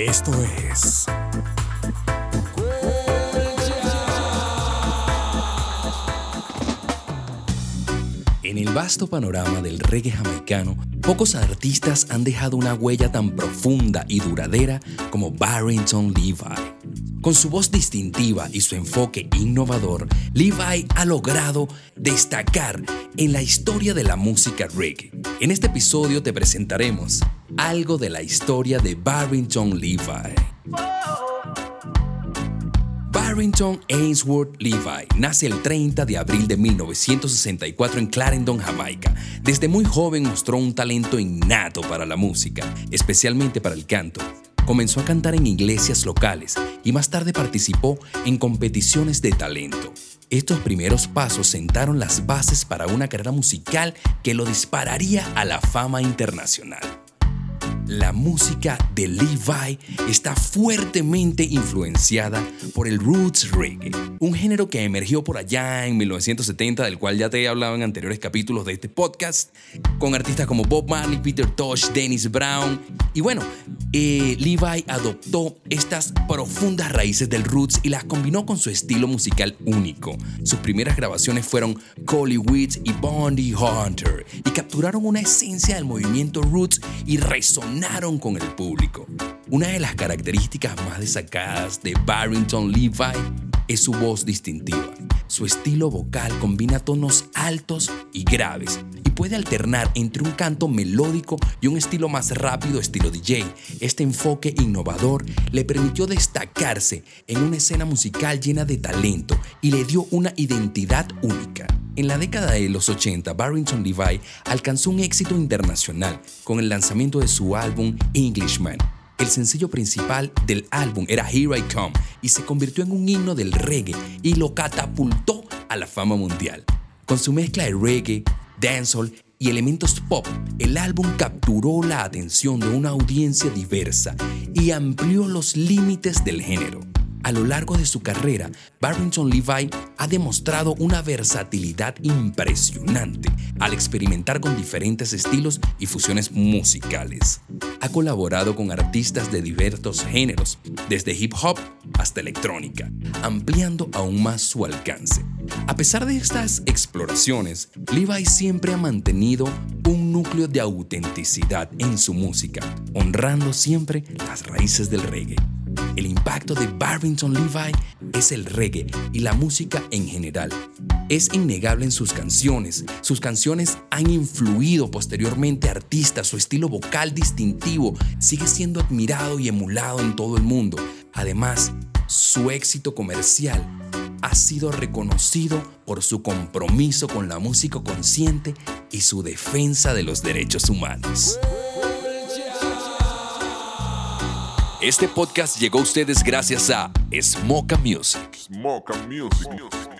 Esto es. En el vasto panorama del reggae jamaicano, pocos artistas han dejado una huella tan profunda y duradera como Barrington Levi. Con su voz distintiva y su enfoque innovador, Levi ha logrado destacar en la historia de la música reggae. En este episodio te presentaremos algo de la historia de Barrington Levi. Barrington Ainsworth Levi nace el 30 de abril de 1964 en Clarendon, Jamaica. Desde muy joven mostró un talento innato para la música, especialmente para el canto. Comenzó a cantar en iglesias locales y más tarde participó en competiciones de talento. Estos primeros pasos sentaron las bases para una carrera musical que lo dispararía a la fama internacional. La música de Levi está fuertemente influenciada por el roots reggae, un género que emergió por allá en 1970, del cual ya te he hablado en anteriores capítulos de este podcast, con artistas como Bob Marley, Peter Tosh, Dennis Brown. Y bueno, eh, Levi adoptó estas profundas raíces del roots y las combinó con su estilo musical único. Sus primeras grabaciones fueron Collie Witch y Bondi Hunter y capturaron una esencia del movimiento roots y con el público. Una de las características más destacadas de Barrington Levi es su voz distintiva. Su estilo vocal combina tonos altos y graves y puede alternar entre un canto melódico y un estilo más rápido estilo DJ. Este enfoque innovador le permitió destacarse en una escena musical llena de talento y le dio una identidad única. En la década de los 80, Barrington Levi alcanzó un éxito internacional con el lanzamiento de su álbum Englishman. El sencillo principal del álbum era Here I Come y se convirtió en un himno del reggae y lo catapultó a la fama mundial. Con su mezcla de reggae, dancehall y elementos pop, el álbum capturó la atención de una audiencia diversa y amplió los límites del género. A lo largo de su carrera, Barrington Levi ha demostrado una versatilidad impresionante al experimentar con diferentes estilos y fusiones musicales. Ha colaborado con artistas de diversos géneros, desde hip hop hasta electrónica, ampliando aún más su alcance. A pesar de estas exploraciones, Levi siempre ha mantenido un núcleo de autenticidad en su música, honrando siempre las raíces del reggae. El impacto de Barrington Levi es el reggae y la música en general. Es innegable en sus canciones. Sus canciones han influido posteriormente a artistas. Su estilo vocal distintivo sigue siendo admirado y emulado en todo el mundo. Además, su éxito comercial ha sido reconocido por su compromiso con la música consciente y su defensa de los derechos humanos. Este podcast llegó a ustedes gracias a Smoka Music. Smoke Music.